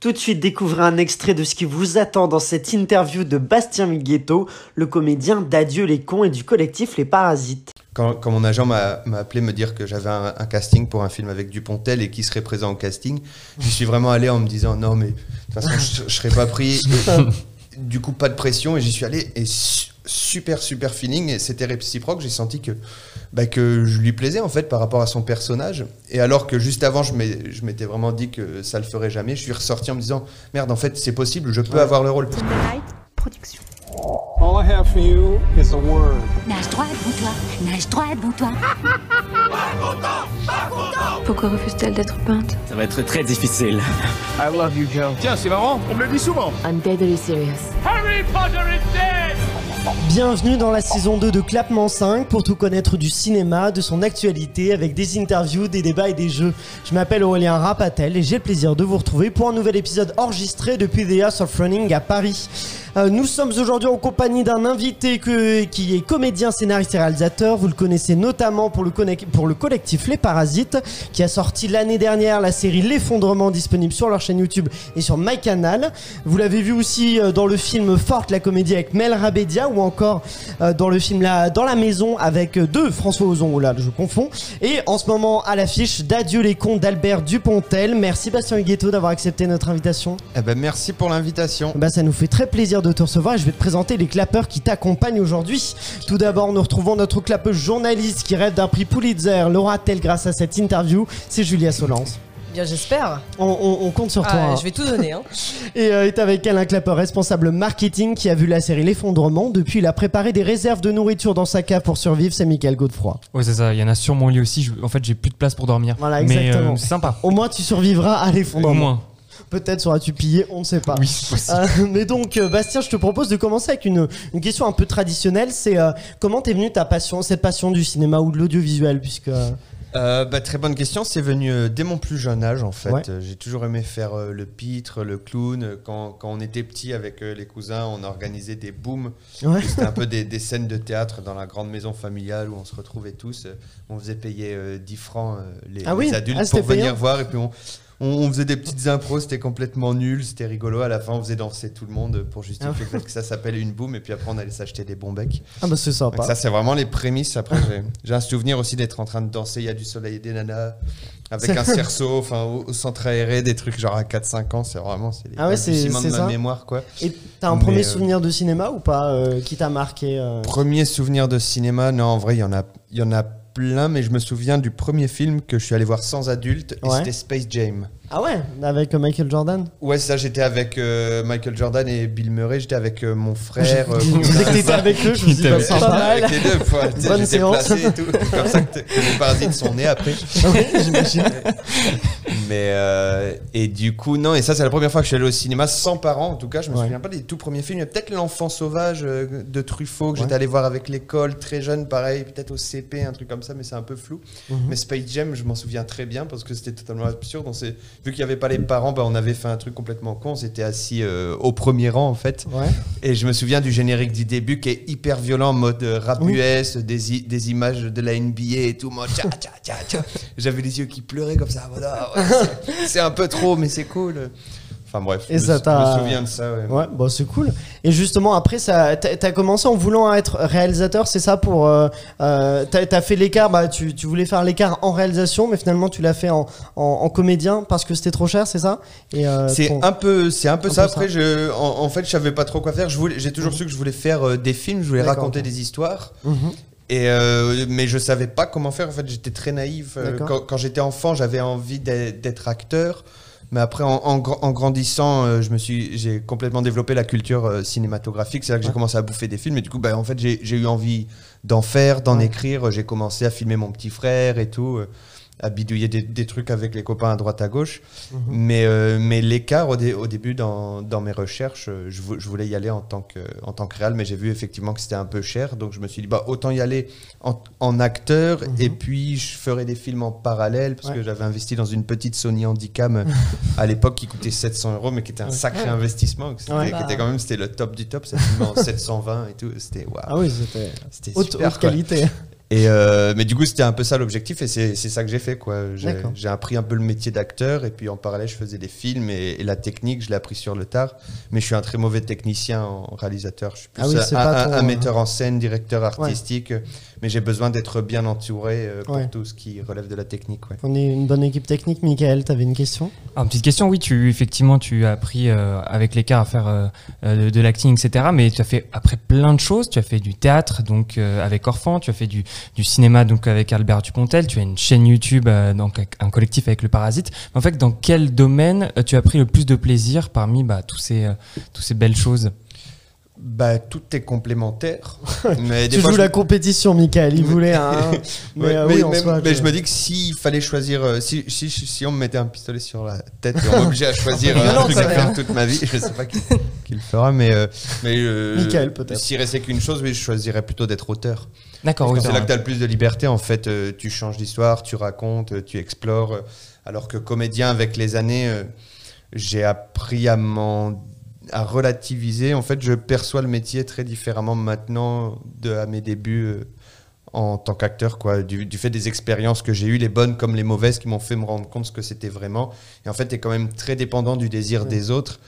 Tout de suite, découvrez un extrait de ce qui vous attend dans cette interview de Bastien Miguetto, le comédien d'Adieu les cons et du collectif Les Parasites. Quand, quand mon agent m'a appelé me dire que j'avais un, un casting pour un film avec Dupontel et qui serait présent au casting, j'y suis vraiment allé en me disant non mais de toute façon je, je serais pas pris. Et, du coup pas de pression et j'y suis allé et super super feeling et c'était réciproque. J'ai senti que bah, que je lui plaisais en fait par rapport à son personnage. Et alors que juste avant je m'étais vraiment dit que ça le ferait jamais, je suis ressorti en me disant merde en fait c'est possible, je peux avoir le rôle. Production. All I have for you is a word. Nage droit devant toi, nage droit devant toi. Pourquoi refuse-t-elle d'être peinte? Ça va être très difficile. I love you, Joe. Tiens, c'est marrant, on me le dit souvent. I'm deadly serious. Bienvenue dans la saison 2 de Clapement 5 pour tout connaître du cinéma, de son actualité, avec des interviews, des débats et des jeux. Je m'appelle Aurélien Rapatel et j'ai le plaisir de vous retrouver pour un nouvel épisode enregistré depuis The House of Running à Paris. Euh, nous sommes aujourd'hui en compagnie d'un invité que- qui est comédien, scénariste et réalisateur. Vous le connaissez notamment pour le, connec- pour le collectif Les Parasites, qui a sorti l'année dernière la série L'Effondrement, disponible sur leur chaîne YouTube et sur MyCanal. Vous l'avez vu aussi euh, dans le film Forte, la comédie avec Mel Rabedia, ou encore euh, dans le film la, Dans la maison avec deux François Ozon, oh là, je confonds. Et en ce moment à l'affiche d'Adieu les cons d'Albert Dupontel. Merci Bastien Huguetto d'avoir accepté notre invitation. Eh ben merci pour l'invitation. Bah, ça nous fait très plaisir de te recevoir et je vais te présenter les clapeurs qui t'accompagnent aujourd'hui. Tout d'abord, nous retrouvons notre clapeuse journaliste qui rêve d'un prix Pulitzer. L'aura-t-elle grâce à cette interview C'est Julia Solence. Bien, j'espère. On, on- on compte sur toi. Ah, hein. je vais tout donner. Hein. Et euh, est avec elle un clapeur responsable marketing qui a vu la série L'effondrement. Depuis, il a préparé des réserves de nourriture dans sa cave pour survivre. C'est Michael Godefroy. Ouais, c'est ça. Il y en a sur mon lit aussi. Je- En fait, j'ai plus de place pour dormir. Voilà, Mais exactement. euh, c'est sympa. Au moins, tu survivras à Au l'effondrement. moins. Peut-être seras-tu pillé, on ne sait pas. Oui. Euh, mais donc, euh, Bastien, je te propose de commencer avec une, une question un peu traditionnelle. C'est euh, comment t'es venue ta passion, cette passion du cinéma ou de l'audiovisuel, puisque euh, bah, très bonne question. C'est venu euh, dès mon plus jeune âge, en fait. Ouais. Euh, J'ai toujours aimé faire le pitre, le clown. Quand, quand on était petit avec les cousins, on organisait des booms. ouais. C'était un peu des, des scènes de théâtre dans la grande maison familiale où on se retrouvait tous. On faisait payer euh, 10 francs les, Ah oui les adultes Ah, pour venir voir. Et puis on, on, on faisait des petites impros. C'était complètement nul. C'était rigolo. À la fin, on faisait danser tout le monde pour justifier Ah que ça s'appelle une boom. Et puis après, on allait s'acheter des bons becs. Ah bah c'est Donc sympa. ça, c'est vraiment les prémices. Après, j'ai- un souvenir aussi d'être en train de danser Il y a du soleil et des nanas avec un cerceau, enfin au, au centre aéré, des trucs genre à 4-5 ans. C'est vraiment c'est les Ah ouais, de ma ça mémoire quoi. Et t'as un Mais, premier euh, souvenir de cinéma ou pas euh, qui t'a marqué euh? Premier souvenir de cinéma, non, en vrai, il y en a, il y en a plein, mais je me souviens du premier film que je suis allé voir sans adulte, et Ouais. c'était Space Jam. Ah ouais, avec euh, Michael Jordan Ouais, ça, j'étais avec euh, Michael Jordan et Bill Murray, j'étais avec euh, mon frère. euh, Je disais que t'étais avec eux, je me suis dit bah, pas mal. avec les deux, quoi. Bonne j'étais séance. placé et tout. C'est comme ça que, que les parasites sont nés après. Oui, j'imagine. Mais euh, et du coup non et ça c'est la première fois que je suis allé au cinéma sans parents en tout cas je me Ouais. souviens pas des tout premiers films il y a peut-être l'enfant sauvage euh, de Truffaut que Ouais. j'étais allé voir avec l'école très jeune pareil peut-être au CP un truc comme ça mais c'est un peu flou Mhm. mais Space Jam je m'en souviens très bien parce que c'était totalement absurde on s'est vu qu'il y avait pas les parents bah, on avait fait un truc complètement con on s'était assis euh, au premier rang en fait Ouais. et je me souviens du générique du début qui est hyper violent, en mode euh, rap Oui. US, des, des images de la NBA et tout. Moi, tcha, tcha, tcha, tcha. J'avais les yeux qui pleuraient comme ça. Voilà, ouais, c'est- c'est un peu trop, mais c'est cool. Enfin bref, Et je, ça me, souviens de ça. Ouais. Ouais, bah c'est cool. Et justement, après, ça, t'as commencé en voulant être réalisateur, c'est ça pour. Euh, euh, t'as fait l'écart, bah, tu, tu voulais faire l'écart en réalisation, mais finalement, tu l'as fait en, en, en comédien parce que c'était trop cher, c'est ça? Euh, C'est ton- un peu, c'est un peu Un ça. peu Après, je, en, en fait, je savais pas trop quoi faire. J'ai toujours su que je voulais faire euh, des films, je voulais raconter des histoires. Mhm. Et euh, mais je savais pas comment faire. En fait, j'étais très naïf. Quand, quand j'étais enfant, j'avais envie d'être acteur. Mais après, en, en en grandissant, euh, je me suis, j'ai complètement développé la culture euh, cinématographique. C'est là que j'ai commencé à bouffer des films. Et du coup, bah, en fait, j'ai j'ai eu envie d'en faire, d'en Ouais. écrire. J'ai commencé à filmer mon petit frère et tout, euh, à bidouiller des, des trucs avec les copains à droite à gauche. Mhm. Mais, euh, mais l'écart au, dé- au début dans, dans mes recherches, euh, je, vou- je voulais y aller en tant que, en tant que réal, mais j'ai vu effectivement que c'était un peu cher. Donc je me suis dit, bah, autant y aller en, en acteur Mhm. et puis je ferai des films en parallèle parce Ouais. que j'avais investi dans une petite Sony Handycam euh, à l'époque qui coûtait 700 euros, mais qui était un sacré Ouais. investissement. C'était Ouais. qui était quand même c'était le top du top. En 720 et tout. C'était waouh. Ah oui, c'était C'était haute, super. haute qualité. Et euh, mais du coup, c'était un peu ça l'objectif et c'est c'est ça que j'ai fait quoi. J'ai appris un peu le métier d'acteur et puis en parallèle, je faisais des films et, et la technique, je l'ai appris sur le tard. Mais je suis un très mauvais technicien en réalisateur. Je suis plus Ah oui, un, un- un metteur en scène, directeur artistique. Mais j'ai besoin d'être bien entouré euh, pour Ouais. tout ce qui relève de la technique. Ouais. On est une bonne équipe technique. Michael, t'avais une question? Alors, petite question, oui, tu effectivement tu as appris euh, avec l'écart à faire euh, euh, de, de l'acting, etc. Mais tu as fait après plein de choses. Tu as fait du théâtre, donc euh, avec Orphan. Tu as fait du, du cinéma, donc avec Albert Dupontel. Tu as une chaîne YouTube, euh, donc avec un collectif avec le Parasite. En fait, dans quel domaine euh, tu as pris le plus de plaisir parmi bah, tous ces euh, tous ces belles choses? Bah, tout est complémentaire. mais des Tu fois, joues je- la compétition, Michael. Il voulait un. mais Ouais, euh, mais, oui, en mais- soi, mais que- je me dis que s'il fallait choisir, euh, si, si, si on me mettait un pistolet sur la tête et on m'obligeait à choisir euh, un truc à faire toute ma vie, je sais pas qui, qui le fera, mais, euh, mais euh, Michael, peut-être. S'il restait qu'une chose, oui, je choisirais plutôt d'être auteur. D'accord, oui, c'est là que tu as le plus de liberté. En fait, Euh, tu changes d'histoire, tu racontes, euh, tu explores. euh, Alors que comédien, avec les années, euh, j'ai appris à m'en à relativiser. En fait, je perçois le métier très différemment maintenant de à mes débuts euh, en tant qu'acteur, quoi. Du, du fait des expériences que j'ai eues, les bonnes comme les mauvaises, qui m'ont fait me rendre compte ce que c'était vraiment. Et en fait, tu es quand même très dépendant du désir des autres.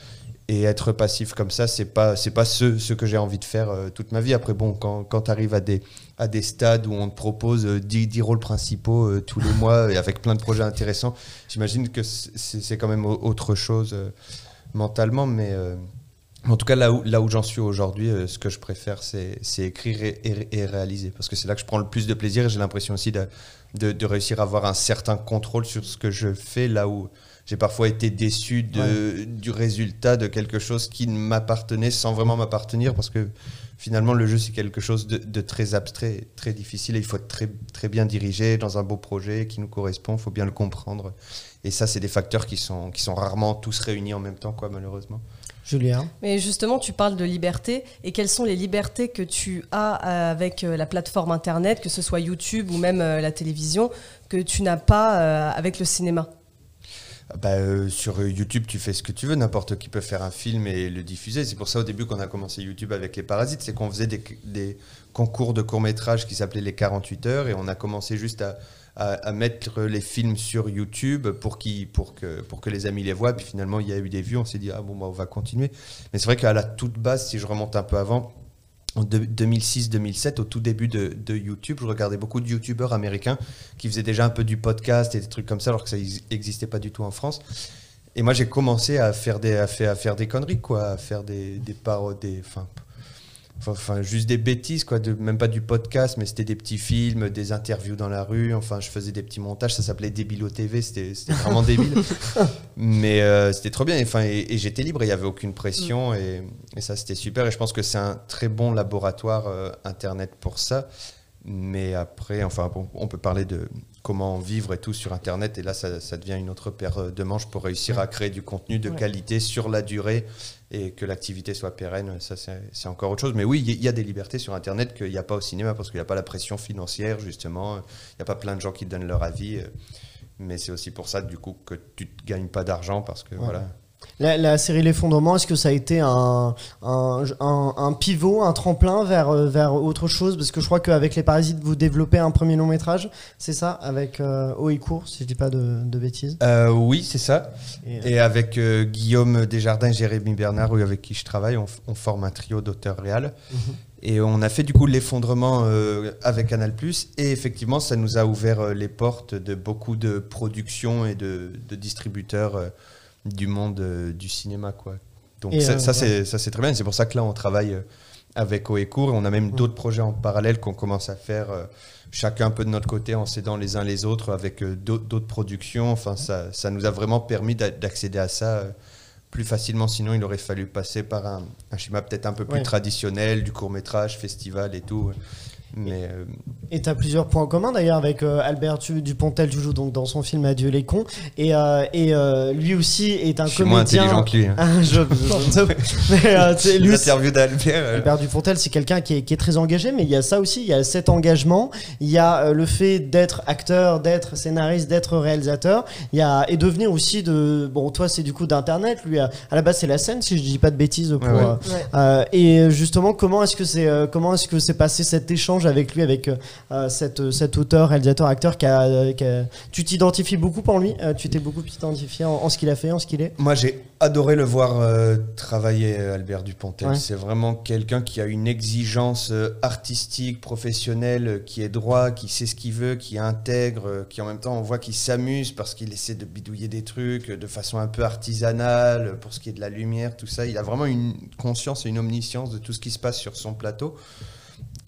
Et être passif comme ça, c'est pas c'est pas ce, ce que j'ai envie de faire euh, toute ma vie. Après, bon, quand, quand tu arrives à des, à des stades où on te propose euh, 10, 10 rôles principaux euh, tous les mois et avec plein de projets intéressants, j'imagine que c'est quand même au- autre chose euh, mentalement. Mais euh, en tout cas, là où, là où j'en suis aujourd'hui, euh, ce que je préfère, c'est écrire et, et- et réaliser. Parce que c'est là que je prends le plus de plaisir et j'ai l'impression aussi de, de, de réussir à avoir un certain contrôle sur ce que je fais, là où j'ai parfois été déçu de, du résultat de quelque chose qui ne m'appartenait sans vraiment m'appartenir parce que finalement le jeu c'est quelque chose de, de très abstrait, très difficile et il faut être très, très bien dirigé dans un beau projet qui nous correspond, il faut bien le comprendre. Et ça c'est des facteurs qui sont, qui sont rarement tous réunis en même temps quoi malheureusement. Julien. Mais justement, tu parles de liberté. Et quelles sont les libertés que tu as euh, avec euh, la plateforme Internet, que ce soit YouTube ou même euh, la télévision, que tu n'as pas avec le cinéma? Bah, euh, sur YouTube, tu fais ce que tu veux. N'importe qui peut faire un film et le diffuser. C'est pour ça au début qu'on a commencé YouTube avec les Parasites, c'est qu'on faisait des, des concours de court métrage qui s'appelaient les 48 heures et on a commencé juste à, à- mettre les films sur YouTube pour, qui, pour, que, pour que les amis les voient. Puis finalement, il y a eu des vues. On s'est dit ah bon bah, on va continuer. Mais c'est vrai qu'à la toute base, si je remonte un peu avant. En de- 2006-2007, au tout début de, de YouTube, je regardais beaucoup de YouTubeurs américains qui faisaient déjà un peu du podcast et des trucs comme ça, alors que ça n'existait pas du tout en France. Et moi, j'ai commencé à faire des, à faire, à faire des conneries, quoi, à faire des, des parodies, enfin, juste des bêtises, quoi, de, même pas du podcast, mais c'était des petits films, des interviews dans la rue, enfin, je faisais des petits montages, ça s'appelait Débilo TV, c'était vraiment débile. Mais euh, c'était trop bien, enfin, et, et j'étais libre, il n'y avait aucune pression, et, et ça, c'était super, et je pense que c'est un très bon laboratoire euh, Internet pour ça. Mais après, enfin, on peut parler de comment vivre et tout sur Internet, et là, ça, ça devient une autre paire de manches pour réussir à créer du contenu de Ouais. qualité sur la durée et que l'activité soit pérenne. Ça, c'est encore autre chose. Mais oui, il y- a des libertés sur Internet qu'il n'y a pas au cinéma parce qu'il n'y a pas la pression financière, justement. Il n'y a pas plein de gens qui donnent leur avis. Mais c'est aussi pour ça, du coup, que tu ne gagnes pas d'argent parce que voilà. La, la série L'effondrement, est-ce que ça a été un, un, un- un pivot, un tremplin vers, euh, vers autre chose? Parce que je crois qu'avec Les Parasites, vous développez un premier long métrage, c'est ça? Avec euh, Haut et Court, si je dis pas de, de bêtises. Euh, oui, c'est ça. Et, euh, avec Guillaume Desjardins et Jérémy Bernard, oui, avec qui je travaille, on, forme un trio d'auteurs réels. Et on a fait du coup l'effondrement euh, avec Canal+. Et effectivement, ça nous a ouvert euh, les portes de beaucoup de productions et de, de distributeurs euh, du monde euh, du cinéma. Quoi. Donc Et, ça, euh, ça, c'est ça, c'est très bien. C'est pour ça que là, on travaille euh, avec Oecourt. Et on a même d'autres projets en parallèle qu'on commence à faire euh, chacun un peu de notre côté en s'aidant les uns les autres avec d'autres productions. Enfin, ça, ça nous a vraiment permis d'a- d'accéder à ça plus facilement. Sinon, il aurait fallu passer par un, un schéma peut-être un peu plus Ouais. traditionnel, du court métrage, festival et tout. Mais euh, Et tu as plusieurs points communs d'ailleurs avec euh, Albert Dupontel, tu joues donc dans son film Adieu les cons. Et, euh, et lui aussi est un je suis moins comédien. intelligent que lui. hein. Je- je- mais, lui, L'interview d'Albert. Albert Dupontel, c'est quelqu'un qui est, qui est très engagé, mais il y a ça aussi, il y a cet engagement, il y a le fait d'être acteur, d'être scénariste, d'être réalisateur, il y a et devenir aussi de bon toi c'est du coup d'internet, lui à, à la base c'est la scène si je dis pas de bêtises pour Ouais, ouais. Ouais. et justement comment est-ce que c'est comment est-ce que c'est passé cet échange avec lui, avec euh, cette, cet auteur, réalisateur, acteur qui a, qui a- Tu t'identifies beaucoup pour lui euh, Tu t'es beaucoup identifié en, en ce qu'il a fait, en ce qu'il est? Moi, j'ai adoré le voir euh, travailler, Albert Dupontel. Ouais. C'est vraiment quelqu'un qui a une exigence artistique, professionnelle, qui est droit, qui sait ce qu'il veut, qui intègre, qui en même temps, on voit qu'il s'amuse parce qu'il essaie de bidouiller des trucs de façon un peu artisanale, pour ce qui est de la lumière, tout ça. Il a vraiment une conscience et une omniscience de tout ce qui se passe sur son plateau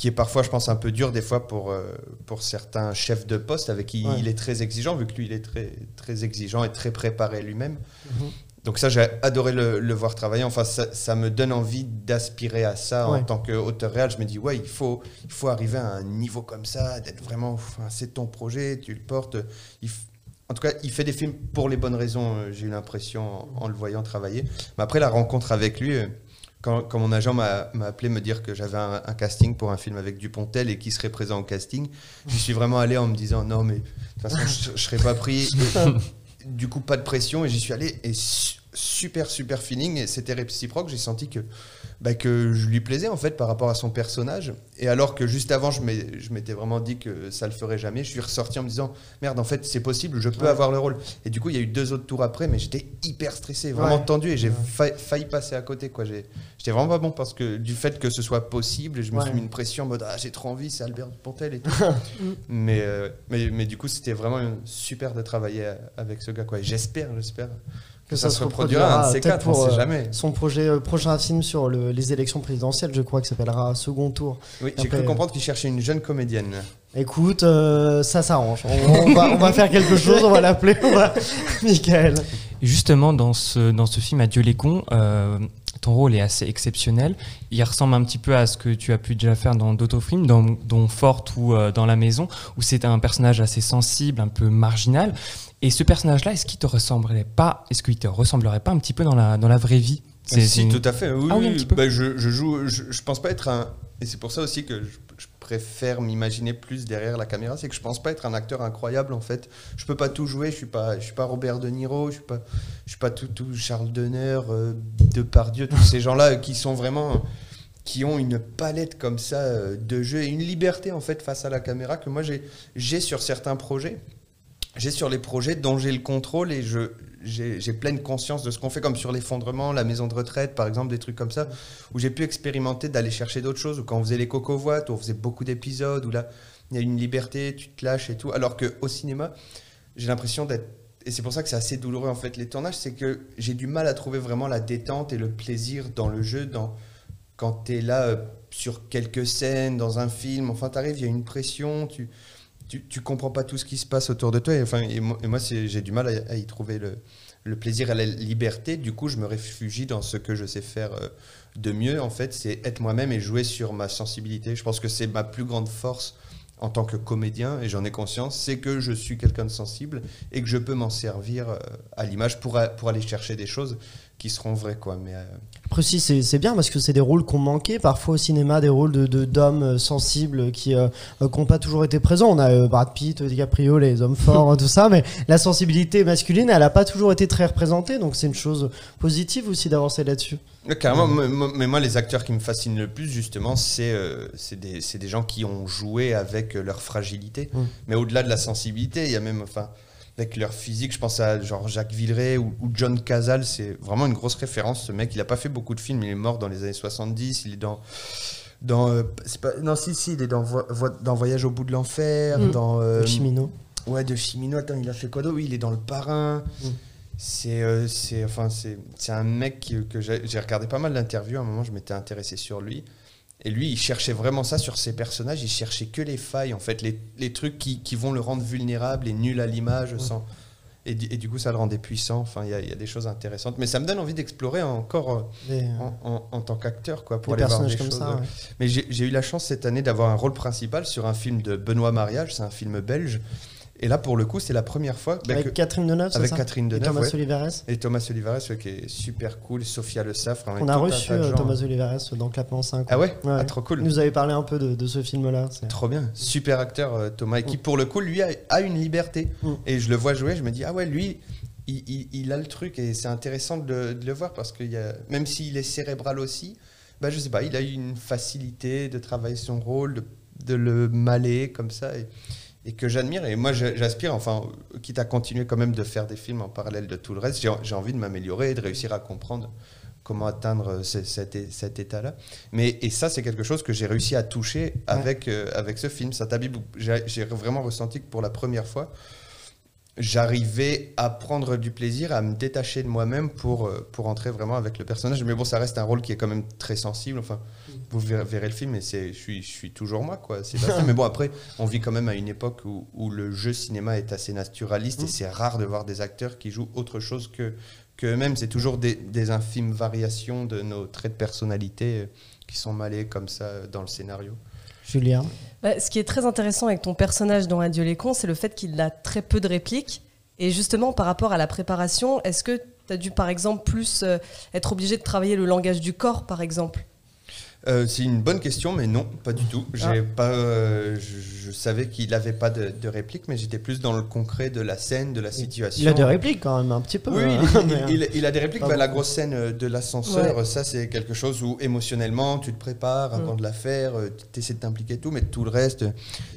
qui est parfois, je pense, un peu dur des fois pour, euh, pour certains chefs de poste avec qui Ouais. il est très exigeant, vu que lui, il est très, très exigeant et très préparé lui-même. Mhm. Donc ça, j'ai adoré le, le voir travailler. Enfin, ça, ça me donne envie d'aspirer à ça Ouais. en tant qu'auteur réel. Je me dis, ouais, il faut, il faut arriver à un niveau comme ça, d'être vraiment, enfin, c'est ton projet, tu le portes. Il f- en tout cas, il fait des films pour les bonnes raisons, euh, j'ai eu l'impression en, en le voyant travailler. Mais après, la rencontre avec lui, euh, quand, quand mon agent m'a appelé me dire que j'avais un, un casting pour un film avec Dupontel et qui serait présent au casting, je suis vraiment allé en me disant, non, mais de toute façon, je ne serais pas pris. Et du coup, pas de pression et j'y suis allé et super, super feeling. Et c'était réciproque. J'ai senti que, bah, que je lui plaisais en fait par rapport à son personnage. Et alors que juste avant, je m'étais vraiment dit que ça le ferait jamais, je suis ressorti en me disant merde, en fait, c'est possible, je peux Ouais. avoir le rôle. Et du coup, il y a eu deux autres tours après, mais j'étais hyper stressé, vraiment Ouais. tendu et j'ai Ouais. failli, failli passer à côté. quoi. J'étais vraiment pas bon parce que du fait que ce soit possible, je me suis mis une pression en mode ah, j'ai trop envie, c'est Albert Pontel et tout. mais, euh, mais, mais du coup, c'était vraiment super de travailler avec ce gars. Quoi. Et J'espère, j'espère que, ça, se reproduira un de ces quatre, on pour, sait euh, jamais. Son projet, euh, prochain film sur le- les élections présidentielles, je crois, qui s'appellera Second Tour. Oui, j'ai cru comprendre qu'il cherchait une jeune comédienne. Écoute, euh, ça s'arrange. On, on va, on va faire quelque chose, on va l'appeler. on va- Michael. Justement, dans ce, dans ce film Adieu les cons, euh, ton rôle est assez exceptionnel. Il ressemble un petit peu à ce que tu as pu déjà faire dans d'autres films, dans, dont Forte ou euh, Dans la maison, où c'est un personnage assez sensible, un peu marginal. Et ce personnage-là, est-ce qu'il te ressemblerait pas Est-ce qu'il te ressemblerait pas un petit peu dans la, dans la vraie vie? C'est- c'est Si, une- tout à fait. Oui, Ah oui, bah, je, je joue. Je, je pense pas être un. Et c'est pour ça aussi que je préfère m'imaginer plus derrière la caméra. C'est que je pense pas être un acteur incroyable en fait. Je peux pas tout jouer. Je suis pas. Je suis pas Robert De Niro. Je suis pas. Je suis pas tout, tout Charles Denner, euh, Depardieu, tous ces gens-là qui sont vraiment qui ont une palette comme ça euh, de jeu et une liberté en fait face à la caméra que moi j'ai j'ai sur certains projets j'ai sur les projets dont j'ai le contrôle et je j'ai pleine conscience de ce qu'on fait comme sur l'effondrement la maison de retraite par exemple des trucs comme ça où j'ai pu expérimenter d'aller chercher d'autres choses ou quand on faisait les cocovoites où on faisait beaucoup d'épisodes où là il y a une liberté tu te lâches et tout. Alors que au cinéma j'ai l'impression d'être et c'est pour ça que c'est assez douloureux en fait les tournages c'est que j'ai du mal à trouver vraiment la détente et le plaisir dans le jeu dans quand tu es là euh, sur quelques scènes dans un film enfin t'arrives il y a une pression tu tu, tu comprends pas tout ce qui se passe autour de toi et, enfin, moi, j'ai du mal à, y trouver le, plaisir et la liberté du coup je me réfugie dans ce que je sais faire euh, de mieux en fait c'est être moi-même et jouer sur ma sensibilité je pense que c'est ma plus grande force en tant que comédien, et j'en ai conscience, c'est que je suis quelqu'un de sensible et que je peux m'en servir euh, à l'image pour aller chercher des choses qui seront vraies. Quoi. Mais, euh, Après aussi, c'est bien parce que c'est des rôles qu'on manquait parfois au cinéma, des rôles de de- d'hommes euh, sensibles qui n'ont pas toujours été présents. On a euh, Brad Pitt, DiCaprio, les hommes forts, tout ça, mais la sensibilité masculine, elle n'a pas toujours été très représentée, donc c'est une chose positive aussi d'avancer là-dessus. mais carrément, mais moi, les acteurs qui me fascinent le plus, justement, c'est euh, c'est des, c'est des gens qui ont joué avec euh, leur fragilité. Mm. Mais au-delà de la sensibilité, il y a même, enfin, avec leur physique, je pense à genre Jacques Villeray ou, ou John Cazale, c'est vraiment une grosse référence. Ce mec, il n'a pas fait beaucoup de films, il est mort dans les années 70, il est dans. Dans, euh, pas, non, si, si, il est dans, Vo- dans Voyage au bout de l'enfer, Mm. dans. euh, Chimino. Ouais, de Chimino. Attends, il a fait quoi d'autre? Oui, il est dans Le Parrain. Mm. C'est euh, c'est enfin, c'est c'est un mec que j'ai regardé pas mal d'interviews. À un moment, je m'étais intéressé sur lui. Et lui, il cherchait vraiment ça sur ses personnages. Il cherchait que les failles, en fait, les, les trucs qui, qui vont le rendre vulnérable et nul à l'image. Sans... Et, du- et du coup, ça le rendait puissant. Enfin, il y, y a des choses intéressantes. Mais ça me donne envie d'explorer encore Des, euh, en, en- en tant qu'acteur, quoi, pour des aller voir personnages des comme choses. ça. ouais. Mais j'ai j'ai eu la chance cette année d'avoir un rôle principal sur un film de Benoît Mariage. C'est un film belge. Et là, pour le coup, c'est la première fois bah, Avec que- Catherine Deneuve, avec ça Catherine Et Deneuve. Thomas ouais. Oliveres. Et Thomas Olivares, ouais, qui est super cool. Sophia Le Saffre. On a reçu euh, Thomas Oliveres dans Clapement 5. Ah ouais, Ouais. Ah, Trop cool. Il nous avait parlé un peu de, de ce film-là. Trop bien. Super acteur, euh, Thomas. Et qui, pour le coup, lui, a, a une liberté. Mm. Et je le vois jouer, je me dis, ah ouais, lui, il, il- il a le truc. Et c'est intéressant de, le- de le voir parce que y a, même s'il est cérébral aussi, bah, je sais pas, il a eu une facilité de travailler son rôle, de, de le maler comme ça et, et que j'admire. Et moi, j'aspire, enfin, quitte à continuer quand même de faire des films en parallèle de tout le reste, j'ai envie de m'améliorer et de réussir à comprendre comment atteindre ce- cet, état-là. Mais et ça, c'est quelque chose que j'ai réussi à toucher avec, euh, avec ce film. J'ai j'ai vraiment ressenti que pour la première fois, j'arrivais à prendre du plaisir, à me détacher de moi-même pour, euh, pour entrer vraiment avec le personnage. Mais bon, ça reste un rôle qui est quand même très sensible. Enfin, vous verrez, verrez le film et c'est, je suis, je suis toujours moi, quoi. C'est. Mais bon, après, on vit quand même à une époque où, où le jeu cinéma est assez naturaliste et c'est rare de voir des acteurs qui jouent autre chose que, que eux-mêmes. C'est toujours des, des infimes variations de nos traits de personnalité euh, qui sont mêlés comme ça dans le scénario. Julien. Bah, ce qui est très intéressant avec ton personnage dans Adieu les cons, c'est le fait qu'il a très peu de répliques. Et justement, par rapport à la préparation, est-ce que tu as dû, par exemple, plus euh, être obligé de travailler le langage du corps, par exemple? Euh, c'est une bonne question, mais non, pas du tout. J'ai Ah. pas, euh, je, je savais qu'il n'avait pas de, de réplique, mais j'étais plus dans le concret de la scène, de la situation. Il a des répliques quand même, un petit peu. Oui, euh, il, mais, il- il- il a des répliques. pas Bah, la grosse scène euh, de l'ascenseur, ça c'est quelque chose où émotionnellement tu te prépares avant Mm. de la faire, tu essaies de t'impliquer et tout, mais tout le reste, euh,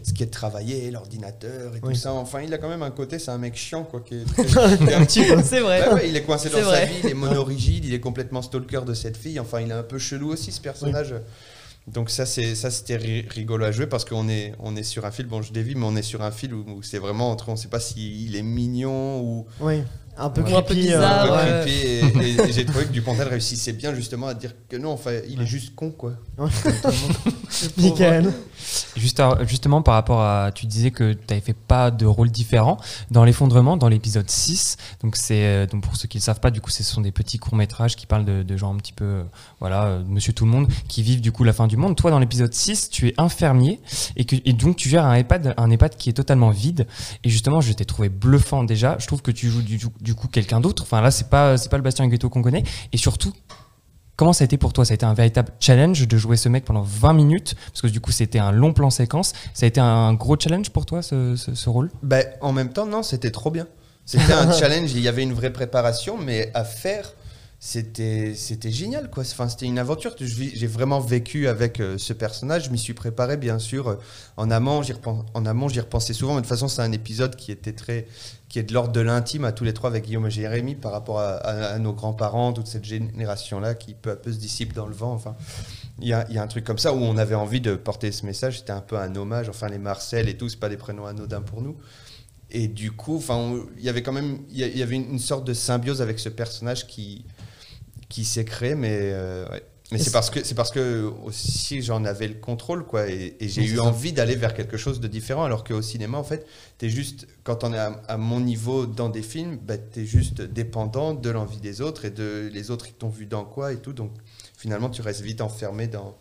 ce qui est de travailler, l'ordinateur et Oui. tout ça, enfin il a quand même un côté, c'est un mec chiant quoi. Qui est très- qui est un petit peu- C'est vrai. Ouais, il est coincé dans sa vie, il est monorigide, il est complètement stalker de cette fille. Enfin, il est un peu chelou aussi ce personnage. Donc ça, c'est ça, c'était ri- rigolo à jouer parce qu'on est on est sur un fil. Bon, je dévie, mais on est sur un fil où, où c'est vraiment entre, on sait pas s'il est mignon ou Oui, un peu Ou un peu creepy. bizarre, un peu Ah, ouais. J'ai trouvé que Dupontel réussissait bien justement à dire que non, enfin, il est juste con quoi. Michael. Juste à- justement, par rapport à. Tu disais que tu n'avais fait pas de rôle différent. Dans l'effondrement, dans l'épisode 6, donc, c'est, euh, donc pour ceux qui ne le savent pas, du coup, ce sont des petits courts-métrages qui parlent de, de gens un petit peu. euh, voilà, euh, monsieur tout le monde, qui vivent du coup la fin du monde. Toi, dans l'épisode 6, tu es infirmier et, que, et donc tu gères un EHPAD, un EHPAD qui est totalement vide. Et justement, je t'ai trouvé bluffant déjà. Je trouve que tu joues du, du coup quelqu'un d'autre. Enfin, là, c'est pas, c'est pas le Bastien Guetto qu'on connaît. Et surtout, Comment ça a été pour toi? Ça a été un véritable challenge de jouer ce mec pendant 20 minutes? Parce que du coup, c'était un long plan séquence. Ça a été un gros challenge pour toi, ce, ce- ce rôle? Ben, en même temps, non, c'était trop bien. C'était un challenge, il y avait une vraie préparation, mais à faire, c'était c'était génial. quoi. Enfin, c'était une aventure. J'ai vraiment vécu avec euh, ce personnage. Je m'y suis préparé, bien sûr, euh, en amont. J'y en amont, j'y repensais souvent. Mais de toute façon, c'est un épisode qui était très qui est de l'ordre de l'intime à tous les trois avec Guillaume et Jérémy par rapport à, nos grands-parents, toute cette génération-là qui peu à peu se dissipe dans le vent. Enfin, il y a, y a un truc comme ça où on avait envie de porter ce message. C'était un peu un hommage. Enfin, les Marcel et tout, c'est pas des prénoms anodins pour nous. Et du coup, enfin, il y avait quand même, il y avait une sorte de symbiose avec ce personnage qui qui s'est créé, mais euh, ouais. Mais c'est parce que c'est parce que aussi j'en avais le contrôle quoi et, et j'ai Oui, eu envie d'aller vers quelque chose de différent alors qu'au cinéma en fait t'es juste quand on est à, à mon niveau dans des films bah, t'es juste dépendant de l'envie des autres et de les autres ils t'ont vu dans quoi et tout donc finalement tu restes vite enfermé dans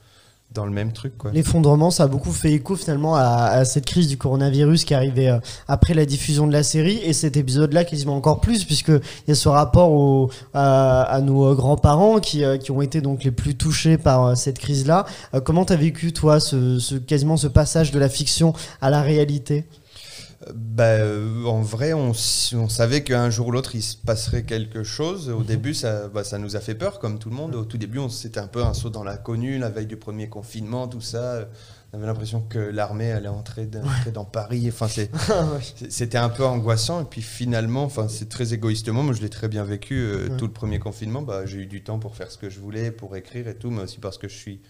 dans le même truc. L'effondrement, ça a beaucoup fait écho finalement à, cette crise du coronavirus qui arrivait euh, après la diffusion de la série et cet épisode-là quasiment encore plus puisque il y a ce rapport au- à, nos euh, grands-parents qui, euh, qui ont été donc les plus touchés par euh, cette crise-là. Comment t'as vécu toi ce, ce- quasiment ce passage de la fiction à la réalité? Bah, euh, en vrai, on, savait qu'un jour ou l'autre, il se passerait quelque chose. Au début, ça, bah, ça nous a fait peur, comme tout le monde. Au tout début, c'était un peu un saut dans l'inconnu, la veille du premier confinement, tout ça. On avait l'impression que l'armée allait entrer, dans Paris. Enfin, c'était un peu angoissant. Et puis finalement, enfin, c'est très égoïstement, moi je l'ai très bien vécu. euh, Ouais. Tout le premier confinement, bah, j'ai eu du temps pour faire ce que je voulais, pour écrire et tout, mais aussi parce que je suis.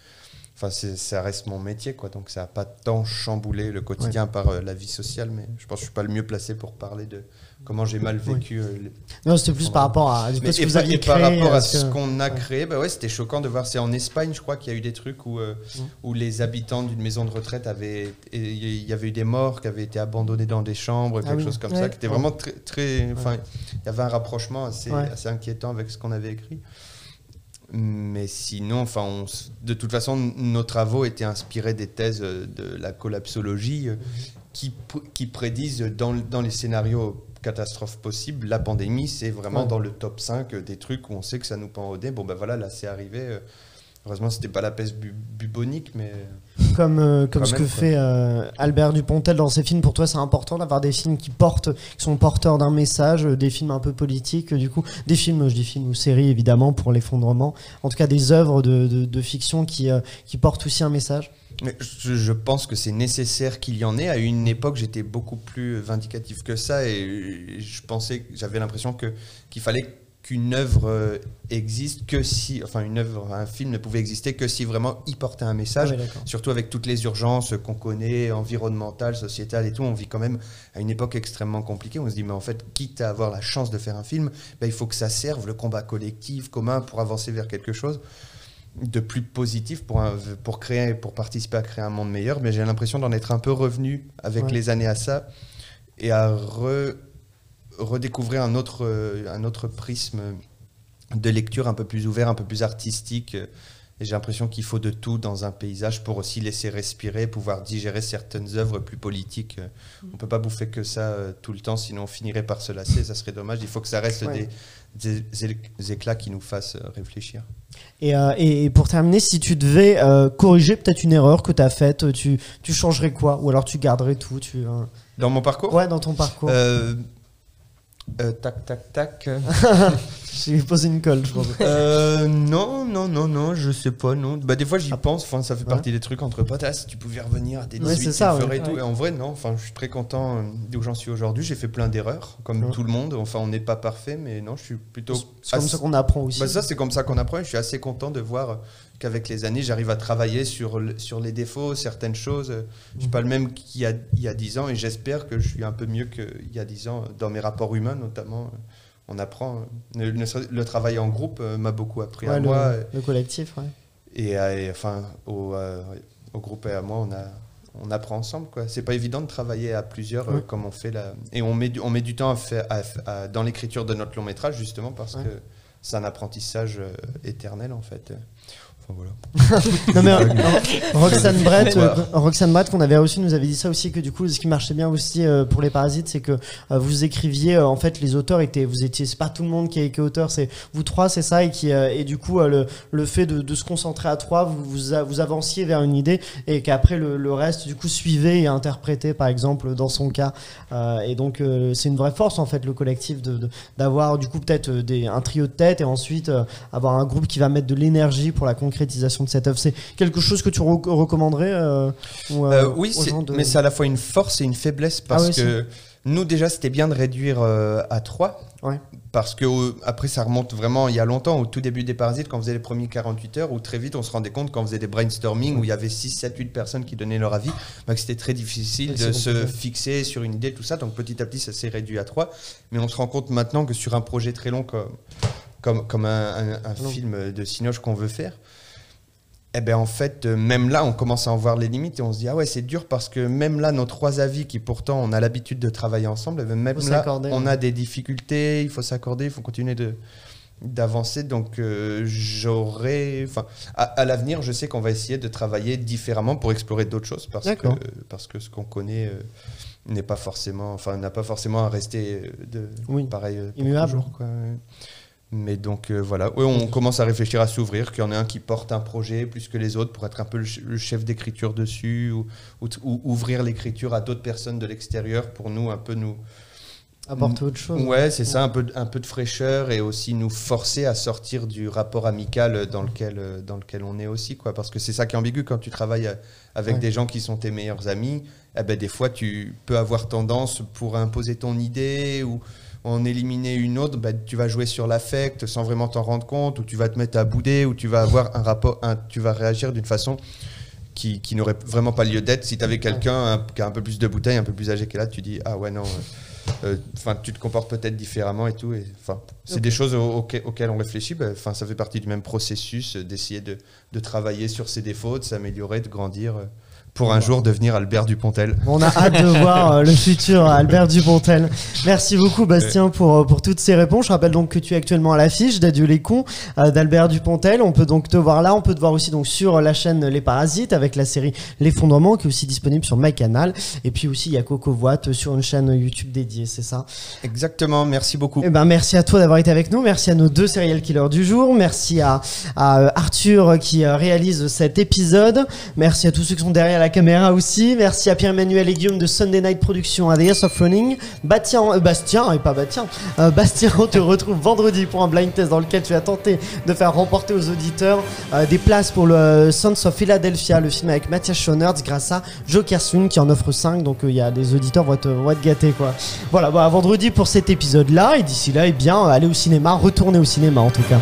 Enfin, ça reste mon métier, quoi. Donc, ça n'a pas tant chamboulé le quotidien par euh, la vie sociale, mais je pense que je suis pas le mieux placé pour parler de comment j'ai mal vécu. euh, les- Non, c'était plus par rapport à Mais- parce que et, vous par- aviez et par créé, rapport à est-ce que- ce qu'on a ouais. créé, bah ouais, c'était choquant de voir. C'est en Espagne, je crois, qu'il y a eu des trucs où, euh, où les habitants d'une maison de retraite avaient. Il y avait eu des morts qui avaient été abandonnés dans des chambres, quelque Ah oui. chose comme ça, qui était vraiment très. très enfin, il y avait un rapprochement assez, assez inquiétant avec ce qu'on avait écrit. Mais sinon, enfin, on de toute façon, nos travaux étaient inspirés des thèses euh, de la collapsologie euh, qui, pr- qui prédisent dans, le- dans les scénarios catastrophes possibles, la pandémie, c'est vraiment Ouais. dans le top 5 des trucs où on sait que ça nous pend au nez. Bon, ben voilà, là, c'est arrivé. Heureusement, c'était pas la peste bu- bubonique, mais Comme, euh, comme ce même, que quoi. fait euh, Albert Dupontel dans ses films, pour toi c'est important d'avoir des films qui portent, qui sont porteurs d'un message, euh, des films un peu politiques, du coup, des films, je dis films ou séries évidemment pour l'effondrement, en tout cas des œuvres de, de- de fiction qui, qui portent aussi un message. Mais je, je pense que c'est nécessaire qu'il y en ait. À une époque, j'étais beaucoup plus vindicatif que ça et je pensais, j'avais l'impression que qu'il fallait qu'une œuvre euh, existe que si, enfin une œuvre, un film ne pouvait exister que si vraiment il portait un message. Oui. Surtout avec toutes les urgences qu'on connaît, environnementales, sociétales et tout, on vit quand même à une époque extrêmement compliquée. On se dit, mais en fait, quitte à avoir la chance de faire un film, ben, il faut que ça serve le combat collectif, commun, pour avancer vers quelque chose de plus positif pour, un- pour, créer, pour participer à créer un monde meilleur. Mais j'ai l'impression d'en être un peu revenu avec Ouais. les années à ça et à re- redécouvrir un autre, euh, un autre prisme de lecture un peu plus ouvert, un peu plus artistique. Et j'ai l'impression qu'il faut de tout dans un paysage pour aussi laisser respirer, pouvoir digérer certaines œuvres plus politiques. On ne peut pas bouffer que ça euh, tout le temps, sinon on finirait par se lasser, ça serait dommage. Il faut que ça reste Ouais. des, des éclats qui nous fassent euh, réfléchir. Et, euh, et pour terminer, si tu devais euh, corriger peut-être une erreur que tu as faite, tu, tu changerais quoi? Ou alors tu garderais tout tu, euh, Dans mon parcours? Ouais, dans ton parcours. Euh, euh, tac, tac, tac. J'ai posé une colle, je crois. Euh, non, non, non, non, je sais pas, non. Bah, des fois, j'y Ah. pense, enfin, ça fait Ouais. partie des trucs entre potes. Ah, si tu pouvais revenir à tes Ouais, 18, c'est ça, tu le ferais ouais. et tout. Ouais. Et en vrai, non, enfin, je suis très content euh, d'où j'en suis aujourd'hui. J'ai fait plein d'erreurs, comme Ouais. tout le monde. Enfin, on n'est pas parfait, mais non, je suis plutôt. C'est comme ça qu'on apprend aussi. Bah, ça, c'est comme ça qu'on apprend. et Je suis assez content de voir qu'avec les années, j'arrive à travailler sur, le- sur les défauts, certaines choses. Je Mhm. suis pas le même qu'il y a, il y a 10 ans et j'espère que je suis un peu mieux qu'il y a 10 ans dans mes rapports humains, notamment. On apprend. Le, ne serait- le travail en groupe euh, m'a beaucoup appris Ouais, à le, moi. le collectif, ouais. Et, enfin, au, euh, au groupe et à moi, on, a, on apprend ensemble. quoi. C'est pas évident de travailler à plusieurs euh, comme on fait là. Et on met, du- on met du temps à faire, à- à- dans l'écriture de notre long métrage, justement, parce Ouais. que c'est un apprentissage euh, éternel, en fait. Enfin, voilà. Non mais euh, Roxane Brett, euh. Roxane Brett qu'on avait reçu nous avait dit ça aussi que du coup ce qui marchait bien aussi euh, pour les parasites c'est que euh, vous écriviez euh, en fait les auteurs étaient vous étiez c'est pas tout le monde qui est, qui est auteur c'est vous trois c'est ça et qui euh, et du coup euh, le, le fait de, de se concentrer à trois vous vous, avanciez vers une idée et qu'après le, le reste du coup suivait et interprétait par exemple dans son cas Euh, et donc euh, c'est une vraie force en fait le collectif de d'avoir du coup peut-être euh, des- un trio de tête et ensuite euh, avoir un groupe qui va mettre de l'énergie pour la concrétisation de cette œuvre. C'est quelque chose que tu re- recommanderais euh, ou, euh, Euh, oui, aux c'est- gens de- mais c'est à la fois une force et une faiblesse parce Ah oui, que nous déjà c'était bien de réduire à 3 Ouais. parce que après ça remonte vraiment il y a longtemps au tout début des Parasites quand on faisait les premiers 48 heures où très vite on se rendait compte quand on faisait des brainstorming où il y avait 6 7 8 personnes qui donnaient leur avis bah, que c'était très difficile de se compliqué. fixer sur une idée tout ça donc petit à petit ça s'est réduit à 3 mais on se rend compte maintenant que sur un projet très long comme comme, comme un, un- un Non. film de Cinoche qu'on veut faire eh ben en fait, euh, même là, on commence à en voir les limites et on se dit ah ouais c'est dur parce que même là, nos trois avis qui pourtant on a l'habitude de travailler ensemble, eh ben, même là, on a des difficultés, il faut s'accorder, il faut continuer de d'avancer. Donc euh, j'aurais, enfin à, à l'avenir, je sais qu'on va essayer de travailler différemment pour explorer d'autres choses parce que parce que ce qu'on connaît euh, n'est pas forcément, enfin n'a pas forcément à rester euh, de Oui. pareil euh, Immuable. Mais donc euh, voilà, Ouais, on commence à réfléchir à s'ouvrir, qu'il y en ait un qui porte un projet plus que les autres pour être un peu le, ch- le chef d'écriture dessus, ou, ou t- ou ouvrir l'écriture à d'autres personnes de l'extérieur pour nous un peu nous... apporter autre chose. Ouais, c'est ça, un peu, de- un peu de fraîcheur et aussi nous forcer à sortir du rapport amical dans lequel, dans lequel on est aussi, quoi. Parce que c'est ça qui est ambigu quand tu travailles euh, avec Ouais. des gens qui sont tes meilleurs amis. Eh ben, des fois, tu peux avoir tendance pour imposer ton idée ou en éliminer une autre, ben, tu vas jouer sur l'affect sans vraiment t'en rendre compte, ou tu vas te mettre à bouder, ou tu vas avoir un rapport, un- tu vas réagir d'une façon qui, qui n'aurait vraiment pas lieu d'être. Si tu avais quelqu'un un- qui a un peu plus de bouteilles, un peu plus âgé que là, tu dis ah ouais non. euh, euh, Enfin, tu te comportes peut-être différemment et tout. Enfin, c'est des choses au- auxquelles, auxquelles on réfléchit. ben, Enfin, ça fait partie du même processus euh, d'essayer de, de travailler sur ses défauts, de s'améliorer, de grandir, euh, pour un jour devenir Albert Dupontel. On a hâte de voir euh, le futur Albert Dupontel. Merci beaucoup Bastien pour, euh, pour toutes ces réponses. Je rappelle donc que tu es actuellement à l'affiche d'Adieu les cons euh, d'Albert Dupontel. On peut donc te voir là, on peut te voir aussi donc sur la chaîne Les Parasites avec la série L'effondrement qui est aussi disponible sur MyCanal. Et puis aussi il y a Coco Voite sur une chaîne YouTube dédiée, c'est ça? Exactement, merci beaucoup. Eh ben, merci à toi d'avoir été avec nous. Merci à nos deux serial killers du jour. Merci à, à euh, Arthur qui euh, réalise cet épisode. Merci à tous ceux qui sont derrière la la caméra aussi. Merci à Pierre-Emmanuel et Guillaume de Sunday Night Production à The Yes of Running. Bastien, euh, Bastien, et pas Bastien. Euh, Bastien, on te retrouve vendredi pour un blind test dans lequel tu as tenté de faire remporter aux auditeurs euh, des places pour le Sons of Philadelphia, le film avec Mathias Schoenertz grâce à Joker Swing qui en offre 5. Donc il y a les auditeurs vont être, vont être gâtés quoi. Voilà, bah, à vendredi pour cet épisode là. Et d'ici là, eh bien, allez au cinéma, retournez au cinéma en tout cas.